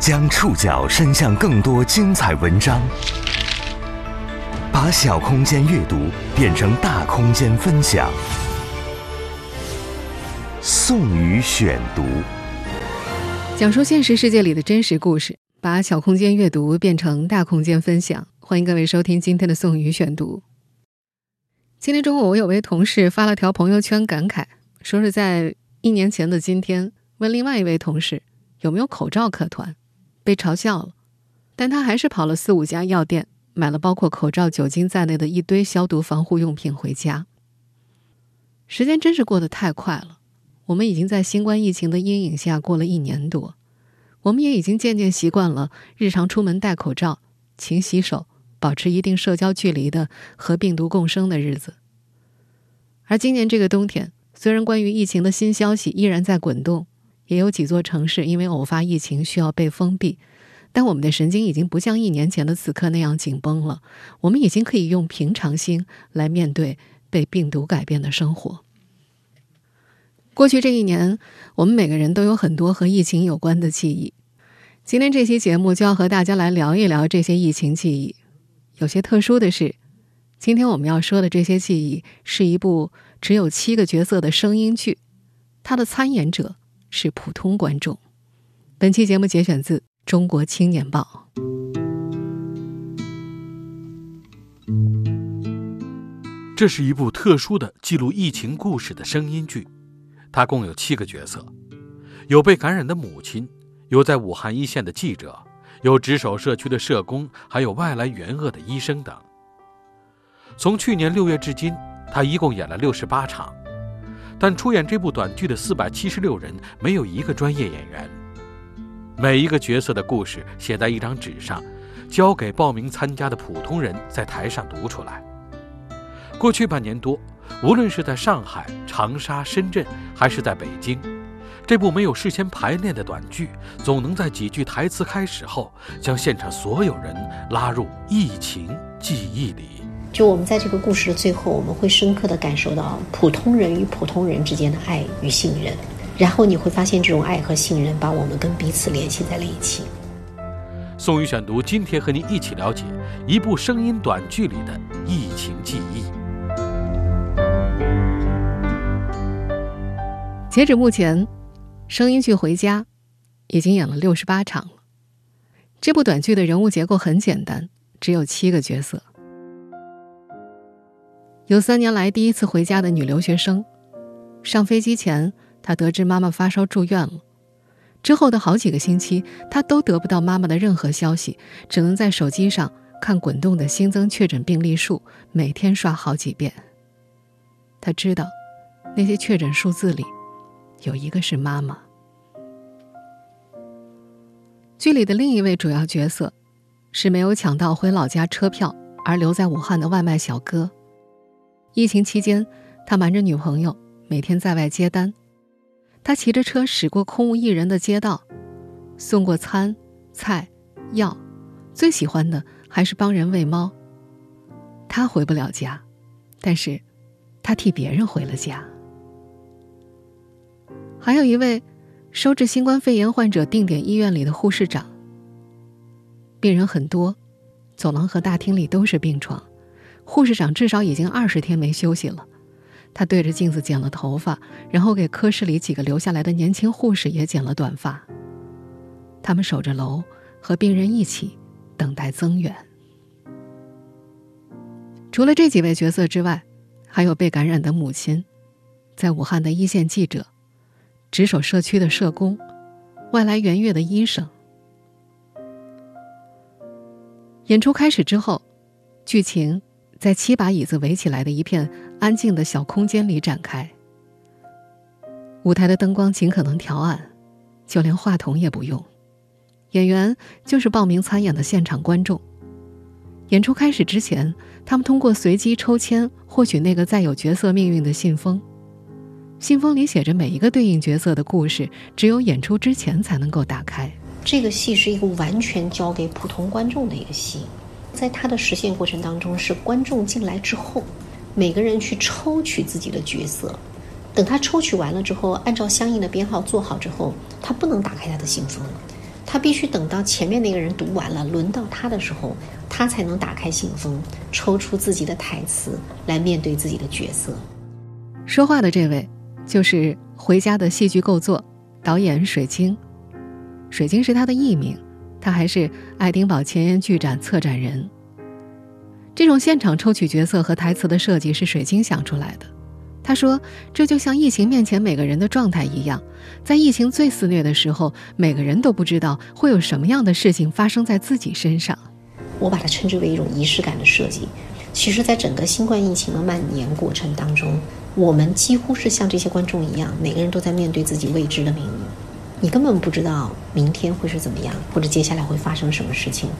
将触角伸向更多精彩文章，把小空间阅读变成大空间分享。宋宇选读，讲述现实世界里的真实故事，把小空间阅读变成大空间分享。欢迎各位收听今天的宋宇选读。今天中午，我有位同事发了条朋友圈，感慨说是在一年前的今天，问另外一位同事有没有口罩可团。被嘲笑了，但他还是跑了四五家药店，买了包括口罩、酒精在内的一堆消毒防护用品回家。时间真是过得太快了，我们已经在新冠疫情的阴影下过了一年多，我们也已经渐渐习惯了日常出门戴口罩、勤洗手、保持一定社交距离的和病毒共生的日子。而今年这个冬天，虽然关于疫情的新消息依然在滚动。也有几座城市因为偶发疫情需要被封闭，但我们的神经已经不像一年前的此刻那样紧绷了。我们已经可以用平常心来面对被病毒改变的生活。过去这一年，我们每个人都有很多和疫情有关的记忆。今天这期节目就要和大家来聊一聊这些疫情记忆。有些特殊的是，今天我们要说的这些记忆是一部只有七个角色的声音剧，它的参演者。是普通观众。本期节目节选自《中国青年报》。这是一部特殊的记录疫情故事的声音剧，它共有七个角色：有被感染的母亲，有在武汉一线的记者，有值守社区的社工，还有外来援鄂的医生等。从去年六月至今，他一共演了六十八场。但出演这部短剧的四百七十六人没有一个专业演员，每一个角色的故事写在一张纸上，交给报名参加的普通人在台上读出来。过去半年多，无论是在上海、长沙、深圳，还是在北京，这部没有事先排练的短剧，总能在几句台词开始后，将现场所有人拉入疫情记忆里。就我们在这个故事的最后，我们会深刻的感受到普通人与普通人之间的爱与信任，然后你会发现这种爱和信任把我们跟彼此联系在了一起。宋宇选读，今天和您一起了解一部声音短剧里的疫情记忆。截止目前，声音剧《回家》已经演了六十八场了。这部短剧的人物结构很简单，只有七个角色。有三年来第一次回家的女留学生，上飞机前，她得知妈妈发烧住院了。之后的好几个星期，她都得不到妈妈的任何消息，只能在手机上看滚动的新增确诊病例数，每天刷好几遍。她知道，那些确诊数字里，有一个是妈妈。剧里的另一位主要角色，是没有抢到回老家车票而留在武汉的外卖小哥。疫情期间，他瞒着女朋友，每天在外接单。他骑着车驶过空无一人的街道，送过餐、菜、药，最喜欢的还是帮人喂猫。他回不了家，但是，他替别人回了家。还有一位收治新冠肺炎患者定点医院里的护士长。病人很多，走廊和大厅里都是病床。护士长至少已经二十天没休息了，他对着镜子剪了头发，然后给科室里几个留下来的年轻护士也剪了短发。他们守着楼，和病人一起等待增援。除了这几位角色之外，还有被感染的母亲，在武汉的一线记者，值守社区的社工，外来援粤的医生。演出开始之后，剧情。在七把椅子围起来的一片安静的小空间里展开。舞台的灯光尽可能调暗，就连话筒也不用。演员就是报名参演的现场观众。演出开始之前，他们通过随机抽签获取那个载有角色命运的信封。信封里写着每一个对应角色的故事，只有演出之前才能够打开。这个戏是一个完全交给普通观众的一个戏。在它的实现过程当中，是观众进来之后，每个人去抽取自己的角色。等他抽取完了之后，按照相应的编号做好之后，他不能打开他的信封。他必须等到前面那个人读完了，轮到他的时候，他才能打开信封，抽出自己的台词来面对自己的角色。说话的这位就是《回家》的戏剧构作导演水晶，水晶是他的艺名，他还是爱丁堡前沿剧展策展人。这种现场抽取角色和台词的设计是水晶想出来的。他说：“这就像疫情面前每个人的状态一样，在疫情最肆虐的时候，每个人都不知道会有什么样的事情发生在自己身上。我把它称之为一种仪式感的设计。其实，在整个新冠疫情的蔓延过程当中，我们几乎是像这些观众一样，每个人都在面对自己未知的命运。你根本不知道明天会是怎么样，或者接下来会发生什么事情。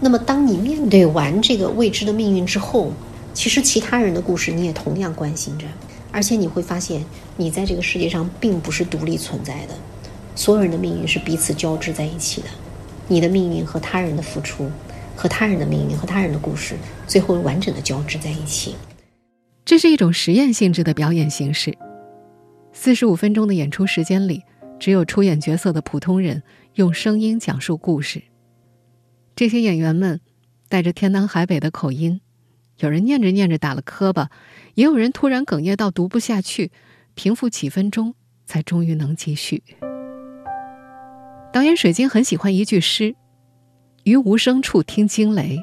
那么，当你面对完这个未知的命运之后，其实其他人的故事你也同样关心着，而且你会发现，你在这个世界上并不是独立存在的，所有人的命运是彼此交织在一起的，你的命运和他人的付出，和他人的命运和他人的故事，最后完整的交织在一起。这是一种实验性质的表演形式，四十五分钟的演出时间里，只有出演角色的普通人用声音讲述故事。这些演员们带着天南海北的口音。有人念着念着打了磕巴，也有人突然哽咽到读不下去，平复几分钟才终于能继续。导演水晶很喜欢一句诗：“于无声处听惊雷。”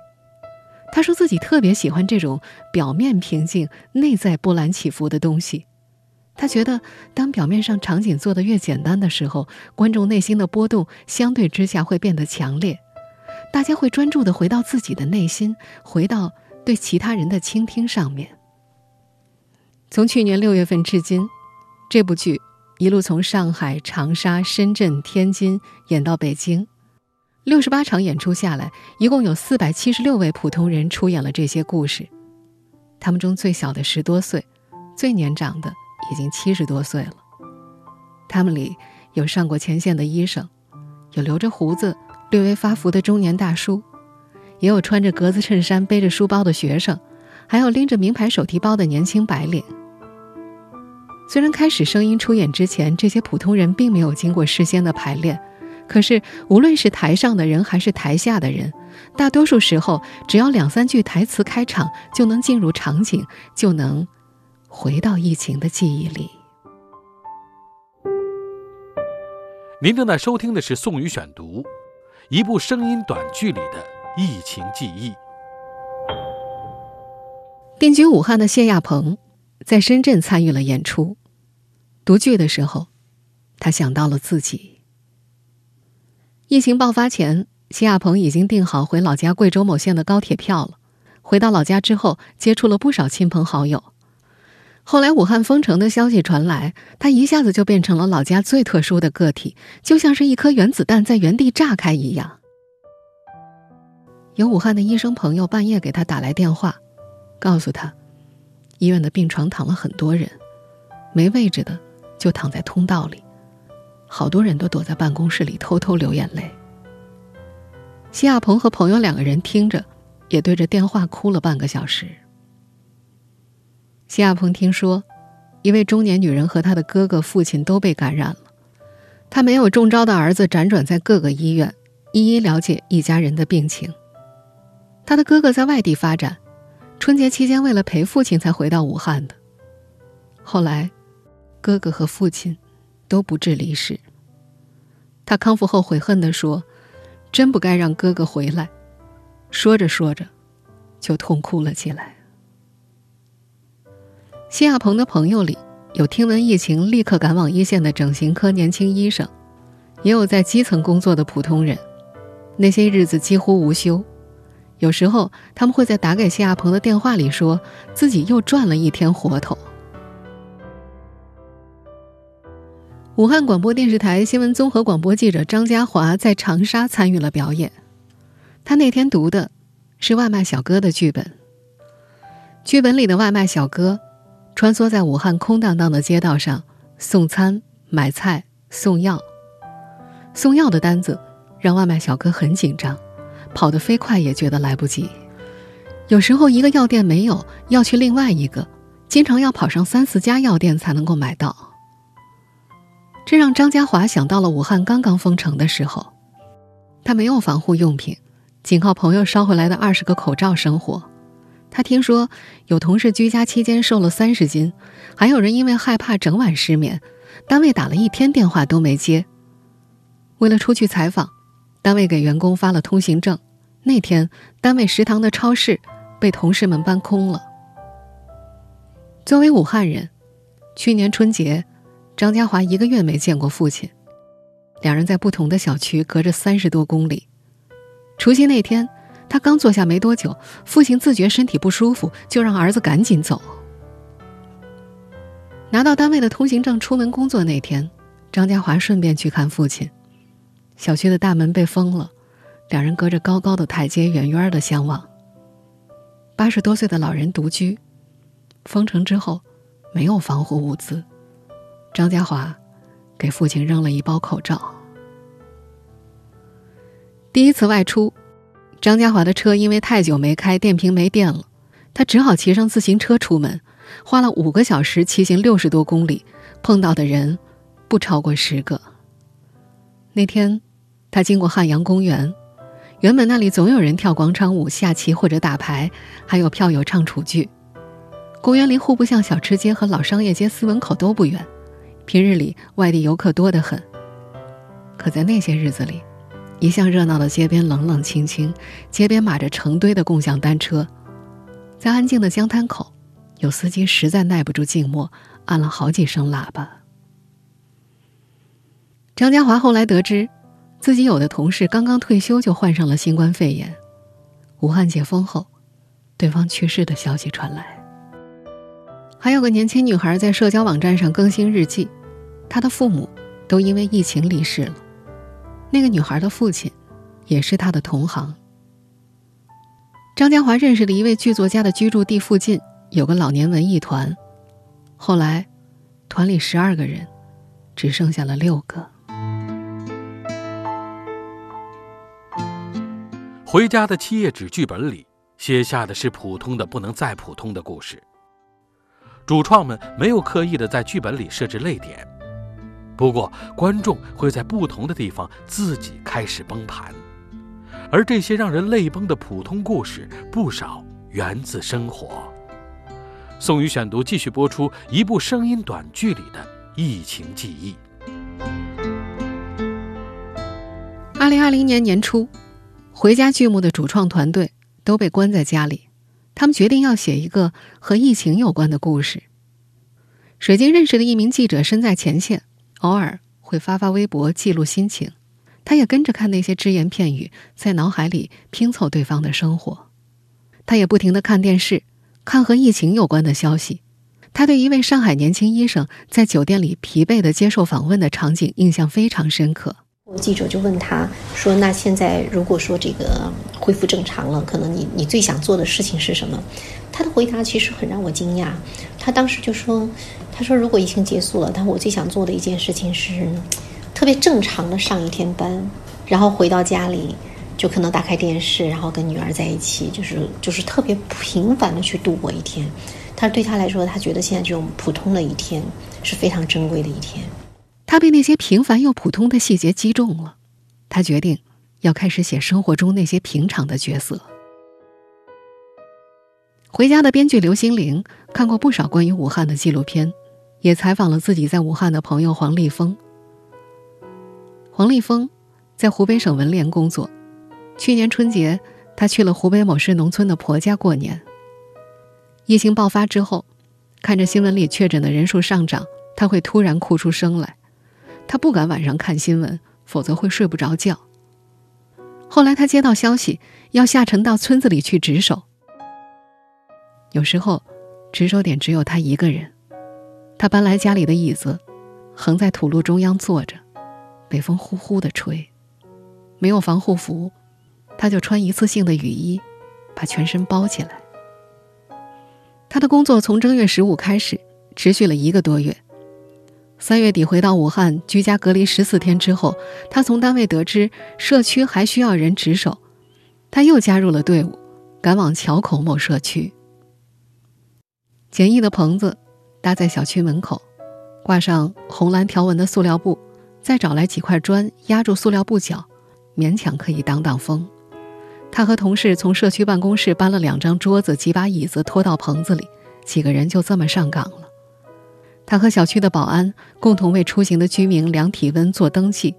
他说自己特别喜欢这种表面平静、内在波澜起伏的东西。他觉得，当表面上场景做得越简单的时候，观众内心的波动相对之下会变得强烈，大家会专注地回到自己的内心，回到。对其他人的倾听上面，从去年六月份至今，这部剧一路从上海、长沙、深圳、天津演到北京，六十八场演出下来，一共有四百七十六位普通人出演了这些故事。他们中最小的十多岁，最年长的已经七十多岁了。他们里有上过前线的医生，有留着胡子、略微发福的中年大叔。也有穿着格子衬衫、背着书包的学生，还有拎着名牌手提包的年轻白领。虽然开始声音出演之前，这些普通人并没有经过事先的排练，可是无论是台上的人还是台下的人，大多数时候只要两三句台词开场，就能进入场景，就能回到疫情的记忆里。您正在收听的是《宋宇选读》，一部声音短剧里的。疫情记忆。定居武汉的谢亚鹏，在深圳参与了演出。读剧的时候，他想到了自己。疫情爆发前，谢亚鹏已经订好回老家贵州某县的高铁票了。回到老家之后，接触了不少亲朋好友。后来武汉封城的消息传来，他一下子就变成了老家最特殊的个体，就像是一颗原子弹在原地炸开一样。有武汉的医生朋友半夜给他打来电话，告诉他，医院的病床躺了很多人，没位置的就躺在通道里，好多人都躲在办公室里偷偷流眼泪。谢亚鹏和朋友两个人听着，也对着电话哭了半个小时。谢亚鹏听说，一位中年女人和她的哥哥、父亲都被感染了，他没有中招的儿子辗转在各个医院，一一了解一家人的病情。他的哥哥在外地发展，春节期间为了陪父亲才回到武汉的。后来，哥哥和父亲都不治离世。他康复后悔恨地说：“真不该让哥哥回来。”说着说着，就痛哭了起来。谢亚鹏的朋友里有听闻疫情立刻赶往一线的整形科年轻医生，也有在基层工作的普通人，那些日子几乎无休。有时候，他们会在打给谢亚鹏的电话里说自己又赚了一天活头。武汉广播电视台新闻综合广播记者张家华在长沙参与了表演，他那天读的是外卖小哥的剧本。剧本里的外卖小哥穿梭在武汉空荡荡的街道上送餐、买菜、送药。送药的单子让外卖小哥很紧张。跑得飞快也觉得来不及，有时候一个药店没有，要去另外一个，经常要跑上三四家药店才能够买到。这让张家华想到了武汉刚刚封城的时候，他没有防护用品，仅靠朋友捎回来的二十个口罩生活。他听说有同事居家期间瘦了三十斤，还有人因为害怕整晚失眠，单位打了一天电话都没接。为了出去采访，单位给员工发了通行证。那天，单位食堂的超市被同事们搬空了。作为武汉人，去年春节，张家华一个月没见过父亲。两人在不同的小区，隔着三十多公里。除夕那天。他刚坐下没多久，父亲自觉身体不舒服，就让儿子赶紧走。拿到单位的通行证，出门工作那天，张家华顺便去看父亲。小区的大门被封了，两人隔着高高的台阶，远远的相望。八十多岁的老人独居，封城之后没有防护物资，张家华给父亲扔了一包口罩。第一次外出。张家华的车因为太久没开，电瓶没电了，他只好骑上自行车出门，花了五个小时骑行六十多公里，碰到的人不超过十个。那天，他经过汉阳公园，原本那里总有人跳广场舞、下棋或者打牌，还有票友唱楚剧。公园离户部巷小吃街和老商业街司门口都不远，平日里外地游客多得很。可在那些日子里，一向热闹的街边冷冷清清，街边码着成堆的共享单车，在安静的江滩口，有司机实在耐不住静默，按了好几声喇叭。张家华后来得知，自己有的同事刚刚退休就患上了新冠肺炎，武汉解封后，对方去世的消息传来。还有个年轻女孩在社交网站上更新日记，她的父母都因为疫情离世了。那个女孩的父亲，也是他的同行。张家华认识的一位剧作家的居住地附近有个老年文艺团，后来，团里十二个人，只剩下了六个。回家的七页纸剧本里写下的是普通的不能再普通的故事。主创们没有刻意的在剧本里设置泪点。不过，观众会在不同的地方自己开始崩盘，而这些让人泪崩的普通故事，不少源自生活。宋宇选读继续播出一部声音短剧里的疫情记忆。二零二零年年初，回家剧目的主创团队都被关在家里，他们决定要写一个和疫情有关的故事。水晶认识的一名记者身在前线。偶尔会发发微博记录心情，他也跟着看那些只言片语，在脑海里拼凑对方的生活。他也不停地看电视，看和疫情有关的消息。他对一位上海年轻医生在酒店里疲惫地接受访问的场景印象非常深刻。记者就问他说：“那现在如果说这个恢复正常了，可能你你最想做的事情是什么？”他的回答其实很让我惊讶。他当时就说：“他说如果疫情结束了，他我最想做的一件事情是特别正常的上一天班，然后回到家里就可能打开电视，然后跟女儿在一起，就是就是特别平凡的去度过一天。他对他来说，他觉得现在这种普通的一天是非常珍贵的一天。”他被那些平凡又普通的细节击中了，他决定要开始写生活中那些平常的角色。回家的编剧刘心凌看过不少关于武汉的纪录片，也采访了自己在武汉的朋友黄立峰。黄立峰在湖北省文联工作，去年春节他去了湖北某市农村的婆家过年。疫情爆发之后，看着新闻里确诊的人数上涨，他会突然哭出声来。他不敢晚上看新闻，否则会睡不着觉。后来他接到消息，要下沉到村子里去值守。有时候，值守点只有他一个人。他搬来家里的椅子，横在土路中央坐着，北风呼呼的吹。没有防护服，他就穿一次性的雨衣，把全身包起来。他的工作从正月十五开始，持续了一个多月。三月底回到武汉居家隔离十四天之后，他从单位得知社区还需要人值守，他又加入了队伍，赶往桥口某社区。简易的棚子搭在小区门口，挂上红蓝条纹的塑料布，再找来几块砖压住塑料布角，勉强可以挡挡风。他和同事从社区办公室搬了两张桌子、几把椅子拖到棚子里，几个人就这么上岗了。他和小区的保安共同为出行的居民量体温、做登记，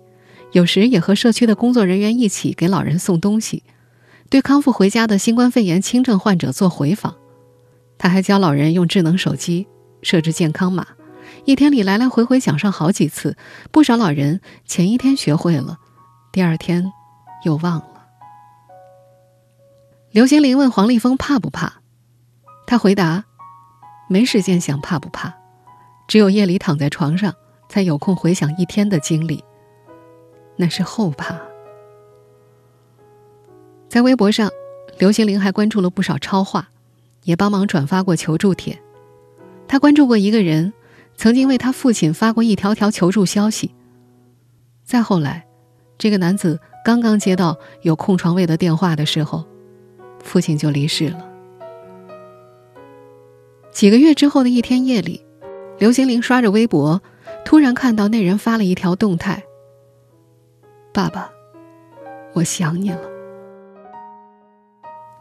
有时也和社区的工作人员一起给老人送东西，对康复回家的新冠肺炎轻症患者做回访。他还教老人用智能手机设置健康码，一天里来来回回想上好几次，不少老人前一天学会了，第二天又忘了。刘心凌问黄立峰怕不怕，他回答：“没时间想怕不怕，只有夜里躺在床上才有空回想一天的经历，那是后怕。”在微博上，刘心凌还关注了不少超话，也帮忙转发过求助帖。他关注过一个人，曾经为他父亲发过一条条求助消息。再后来，这个男子刚刚接到有空床位的电话的时候。父亲就离世了。几个月之后的一天夜里，刘心玲刷着微博，突然看到那人发了一条动态：“爸爸，我想你了。”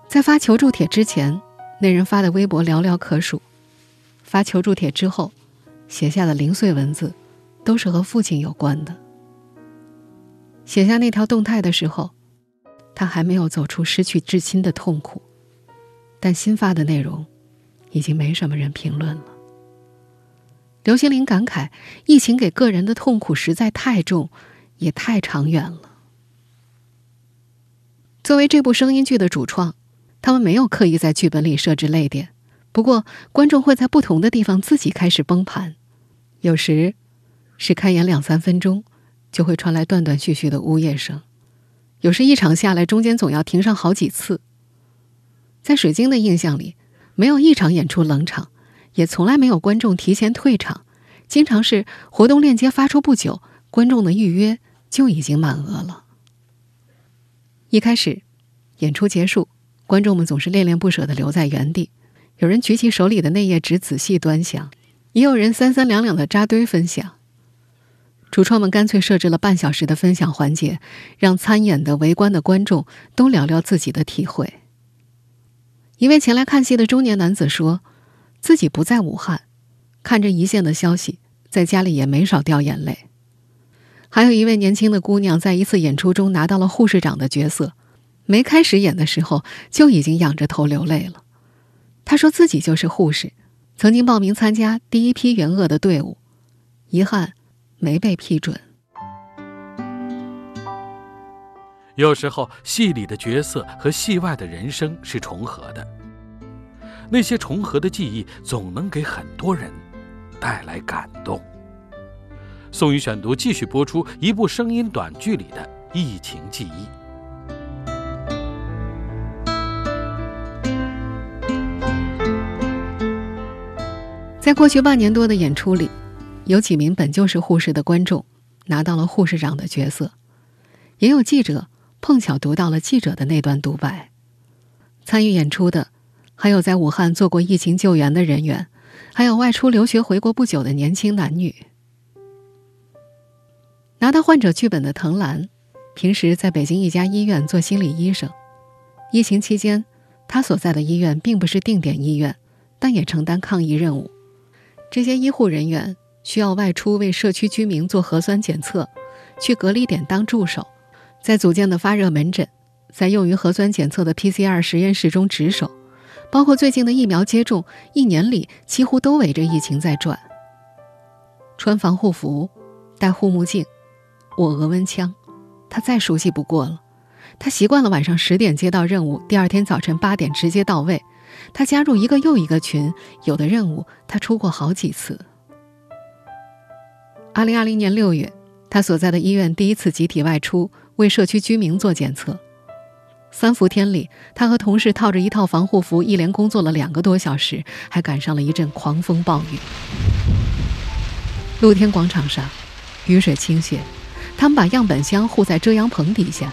在发求助帖之前，那人发的微博寥寥可数；发求助帖之后，写下的零碎文字，都是和父亲有关的。写下那条动态的时候。他还没有走出失去至亲的痛苦，但新发的内容已经没什么人评论了。刘心凌感慨：疫情给个人的痛苦实在太重，也太长远了。作为这部声音剧的主创，他们没有刻意在剧本里设置泪点，不过观众会在不同的地方自己开始崩盘，有时是开演两三分钟，就会传来断断续续的呜咽声。有时一场下来，中间总要停上好几次。在水晶的印象里，没有一场演出冷场，也从来没有观众提前退场，经常是活动链接发出不久，观众的预约就已经满额了。一开始，演出结束，观众们总是恋恋不舍地留在原地，有人举起手里的那页纸仔细端详，也有人三三两两的扎堆分享。主创们干脆设置了半小时的分享环节，让参演的、围观的观众都聊聊自己的体会。一位前来看戏的中年男子说：“自己不在武汉，看着一线的消息，在家里也没少掉眼泪。”还有一位年轻的姑娘在一次演出中拿到了护士长的角色，没开始演的时候就已经仰着头流泪了。他说自己就是护士，曾经报名参加第一批援鄂的队伍，遗憾。没被批准。有时候，戏里的角色和戏外的人生是重合的，那些重合的记忆总能给很多人带来感动。宋宇选读继续播出一部声音短剧里的疫情记忆。在过去半年多的演出里。有几名本就是护士的观众拿到了护士长的角色，也有记者碰巧读到了记者的那段独白。参与演出的还有在武汉做过疫情救援的人员，还有外出留学回国不久的年轻男女。拿到患者剧本的藤兰，平时在北京一家医院做心理医生。疫情期间，他所在的医院并不是定点医院，但也承担抗疫任务。这些医护人员。需要外出为社区居民做核酸检测，去隔离点当助手，在组建的发热门诊，在用于核酸检测的 PCR 实验室中值守，包括最近的疫苗接种，一年里几乎都围着疫情在转。穿防护服，戴护目镜，握额温枪，他再熟悉不过了。他习惯了晚上十点接到任务，第二天早晨八点直接到位。他加入一个又一个群，有的任务他出过好几次。二零二零年六月，他所在的医院第一次集体外出为社区居民做检测。三伏天里，他和同事套着一套防护服，一连工作了两个多小时，还赶上了一阵狂风暴雨。露天广场上，雨水倾泻，他们把样本箱护在遮阳棚底下，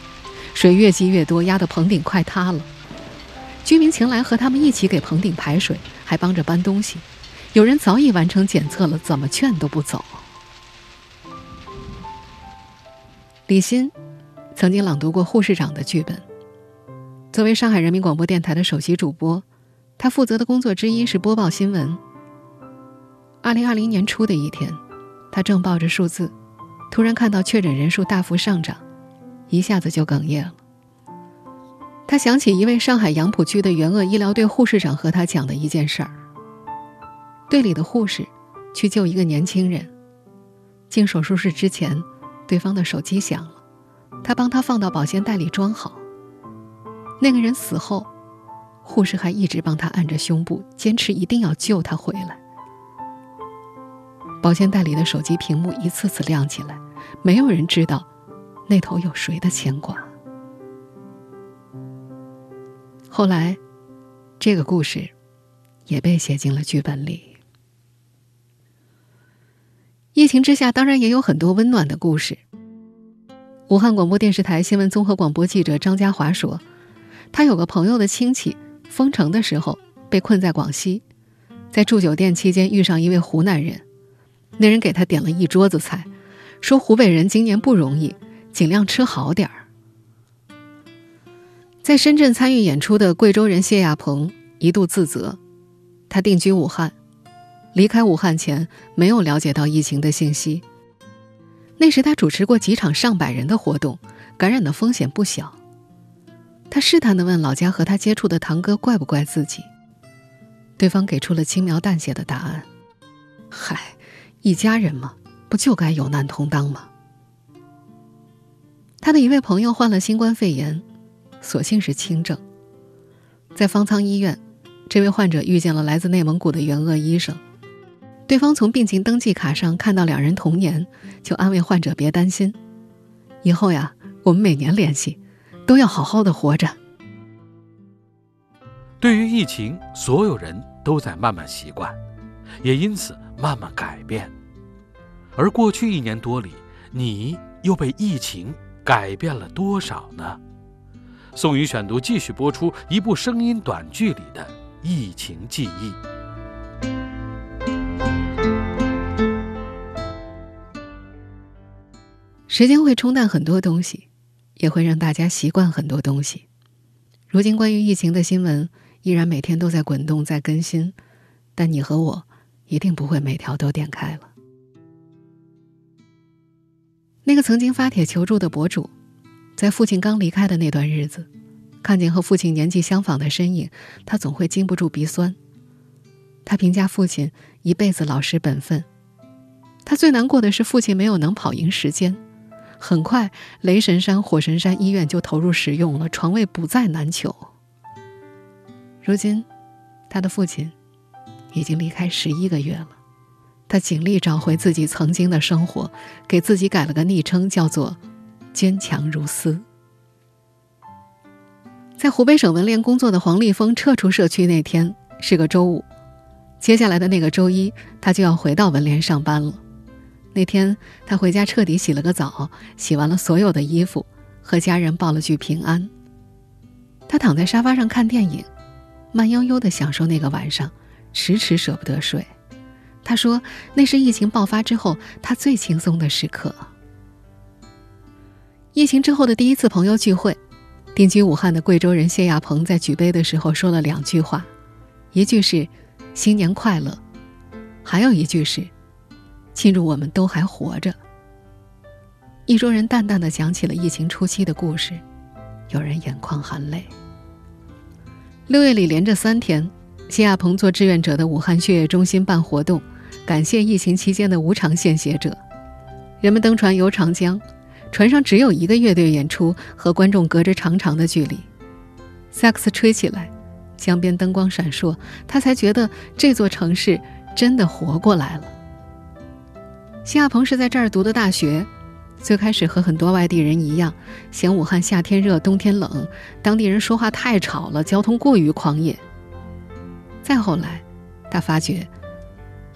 水越积越多，压得棚顶快塌了。居民前来和他们一起给棚顶排水，还帮着搬东西。有人早已完成检测了，怎么劝都不走。李欣曾经朗读过护士长的剧本。作为上海人民广播电台的首席主播，他负责的工作之一是播报新闻。二零二零年初的一天，他正报着数字，突然看到确诊人数大幅上涨，一下子就哽咽了。他想起一位上海杨浦区的援鄂医疗队护士长和他讲的一件事儿：队里的护士去救一个年轻人，进手术室之前，对方的手机响了，他帮他放到保鲜袋里装好。那个人死后，护士还一直帮他按着胸部，坚持一定要救他回来。保鲜袋里的手机屏幕一次次亮起来，没有人知道那头有谁的牵挂。后来，这个故事也被写进了剧本里。疫情之下，当然也有很多温暖的故事。武汉广播电视台新闻综合广播记者张家华说。他有个朋友的亲戚，封城的时候被困在广西，在住酒店期间遇上一位湖南人，那人给他点了一桌子菜，说湖北人今年不容易，尽量吃好点儿。在深圳参与演出的贵州人谢亚鹏一度自责，他定居武汉，离开武汉前没有了解到疫情的信息，那时他主持过几场上百人的活动，感染的风险不小。他试探地问老家和他接触的堂哥怪不怪自己，对方给出了轻描淡写的答案：“嗨，一家人嘛，不就该有难同当吗？”他的一位朋友患了新冠肺炎，所幸是轻症，在方舱医院，这位患者遇见了来自内蒙古的援鄂医生，对方从病情登记卡上看到两人同年，就安慰患者别担心，以后呀，我们每年联系。都要好好的活着。对于疫情，所有人都在慢慢习惯，也因此慢慢改变。而过去一年多里，你又被疫情改变了多少呢？宋宇选读继续播出一部声音短剧里的疫情记忆。时间会冲淡很多东西。也会让大家习惯很多东西。如今关于疫情的新闻依然每天都在滚动、在更新，但你和我一定不会每条都点开了。那个曾经发帖求助的博主，在父亲刚离开的那段日子，看见和父亲年纪相仿的身影，他总会禁不住鼻酸。他评价父亲一辈子老实本分，他最难过的是父亲没有能跑赢时间。很快，雷神山、火神山医院就投入使用了，床位不再难求。如今，他的父亲已经离开十一个月了，他尽力找回自己曾经的生活，给自己改了个昵称，叫做“坚强如斯”。在湖北省文联工作的黄立峰撤出社区那天是个周五，接下来的那个周一，他就要回到文联上班了。那天，他回家彻底洗了个澡，洗完了所有的衣服，和家人报了句平安。他躺在沙发上看电影，慢悠悠的享受那个晚上，迟迟舍不得睡。他说：“那是疫情爆发之后他最轻松的时刻。”疫情之后的第一次朋友聚会，定居武汉的贵州人谢亚鹏在举杯的时候说了两句话，一句是“新年快乐”，还有一句是。庆祝我们都还活着。一桌人淡淡的讲起了疫情初期的故事，有人眼眶含泪。六月里连着三天，谢亚鹏做志愿者的武汉血液中心办活动，感谢疫情期间的无偿献血者。人们登船游长江，船上只有一个乐队演出，和观众隔着长长的距离。萨克斯吹起来，江边灯光闪烁，他才觉得这座城市真的活过来了。谢亚鹏是在这儿读的大学，最开始和很多外地人一样，嫌武汉夏天热、冬天冷，当地人说话太吵了，交通过于狂野。再后来，他发觉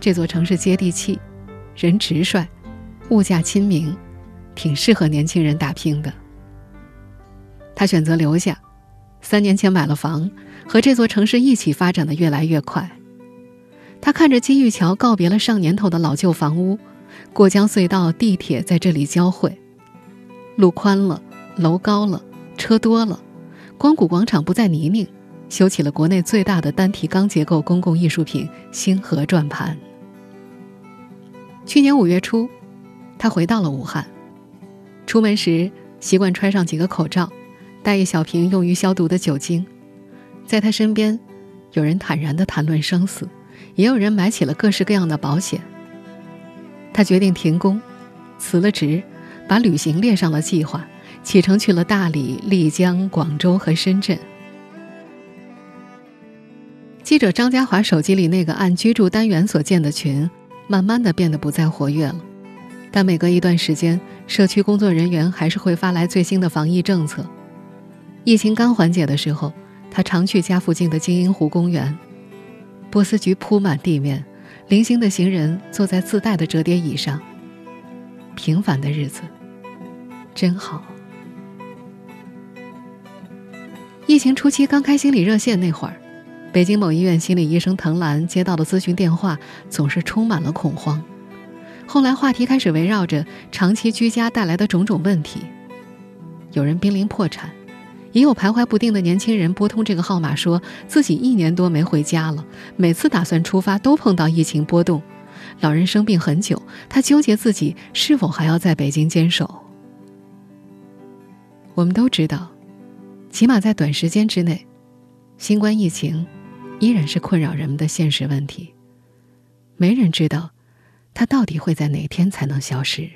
这座城市接地气，人直率，物价亲民，挺适合年轻人打拼的。他选择留下，三年前买了房，和这座城市一起发展的越来越快。他看着金玉桥告别了上年头的老旧房屋。过江隧道、地铁在这里交汇，路宽了，楼高了，车多了，光谷广场不再泥泞，修起了国内最大的单体钢结构公共艺术品星河转盘。去年五月初，他回到了武汉，出门时习惯揣上几个口罩，带一小瓶用于消毒的酒精，在他身边，有人坦然地谈论生死，也有人买起了各式各样的保险。他决定停工，辞了职，把旅行列上了计划，启程去了大理、丽江、广州和深圳。记者张家华手机里那个按居住单元所建的群，慢慢的变得不再活跃了。但每隔一段时间，社区工作人员还是会发来最新的防疫政策。疫情刚缓解的时候，他常去家附近的金鹰湖公园，波斯菊铺满地面。零星的行人坐在自带的折叠椅上。平凡的日子，真好。疫情初期刚开心理热线那会儿，北京某医院心理医生滕兰接到的咨询电话总是充满了恐慌。后来话题开始围绕着长期居家带来的种种问题，有人濒临破产。也有徘徊不定的年轻人拨通这个号码，说自己一年多没回家了，每次打算出发都碰到疫情波动。老人生病很久，他纠结自己是否还要在北京坚守。我们都知道，起码在短时间之内，新冠疫情依然是困扰人们的现实问题。没人知道，它到底会在哪天才能消失。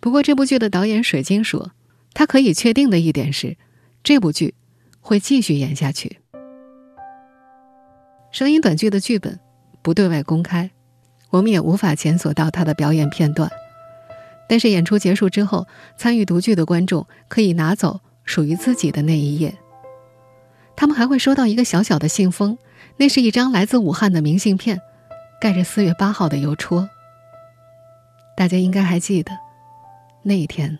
不过，这部剧的导演水晶说。他可以确定的一点是，这部剧会继续演下去。声音短剧的剧本不对外公开，我们也无法检索到他的表演片段。但是演出结束之后，参与读剧的观众可以拿走属于自己的那一页。他们还会收到一个小小的信封，那是一张来自武汉的明信片，盖着四月八号的邮戳。大家应该还记得那一天。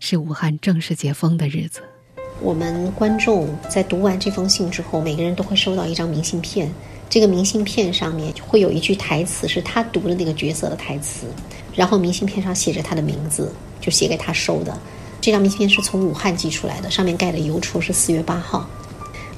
是武汉正式解封的日子。我们观众在读完这封信之后，每个人都会收到一张明信片。这个明信片上面会有一句台词，是他读的那个角色的台词。然后明信片上写着他的名字，就写给他收的。这张明信片是从武汉寄出来的，上面盖的邮戳是四月八号。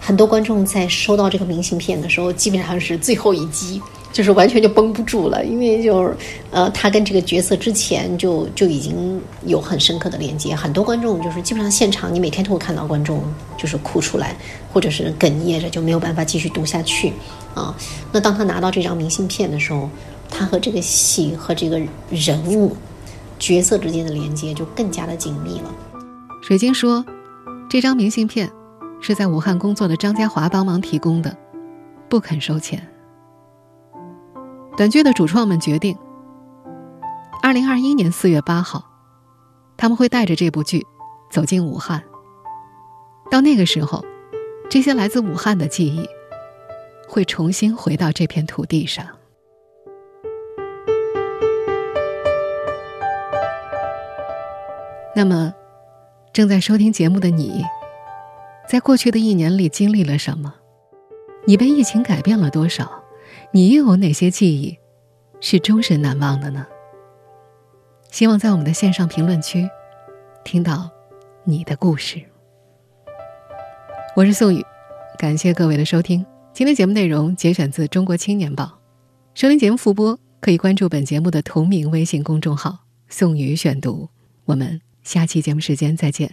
很多观众在收到这个明信片的时候，基本上是最后一击。就是完全就绷不住了，因为就是，呃，他跟这个角色之前就就已经有很深刻的连接。很多观众就是基本上现场，你每天都会看到观众就是哭出来，或者是哽咽着就没有办法继续读下去，啊。那当他拿到这张明信片的时候，他和这个戏和这个人物角色之间的连接就更加的紧密了。水晶说，这张明信片是在武汉工作的张家华帮忙提供的，不肯收钱。短剧的主创们决定，二零二一年四月八号，他们会带着这部剧走进武汉。到那个时候，这些来自武汉的记忆会重新回到这片土地上。那么，正在收听节目的你，在过去的一年里经历了什么？你被疫情改变了多少？你又有哪些记忆是终身难忘的呢？希望在我们的线上评论区听到你的故事。我是宋宇，感谢各位的收听。今天节目内容节选自《中国青年报》，收听节目复播可以关注本节目的同名微信公众号“宋宇选读”。我们下期节目时间再见。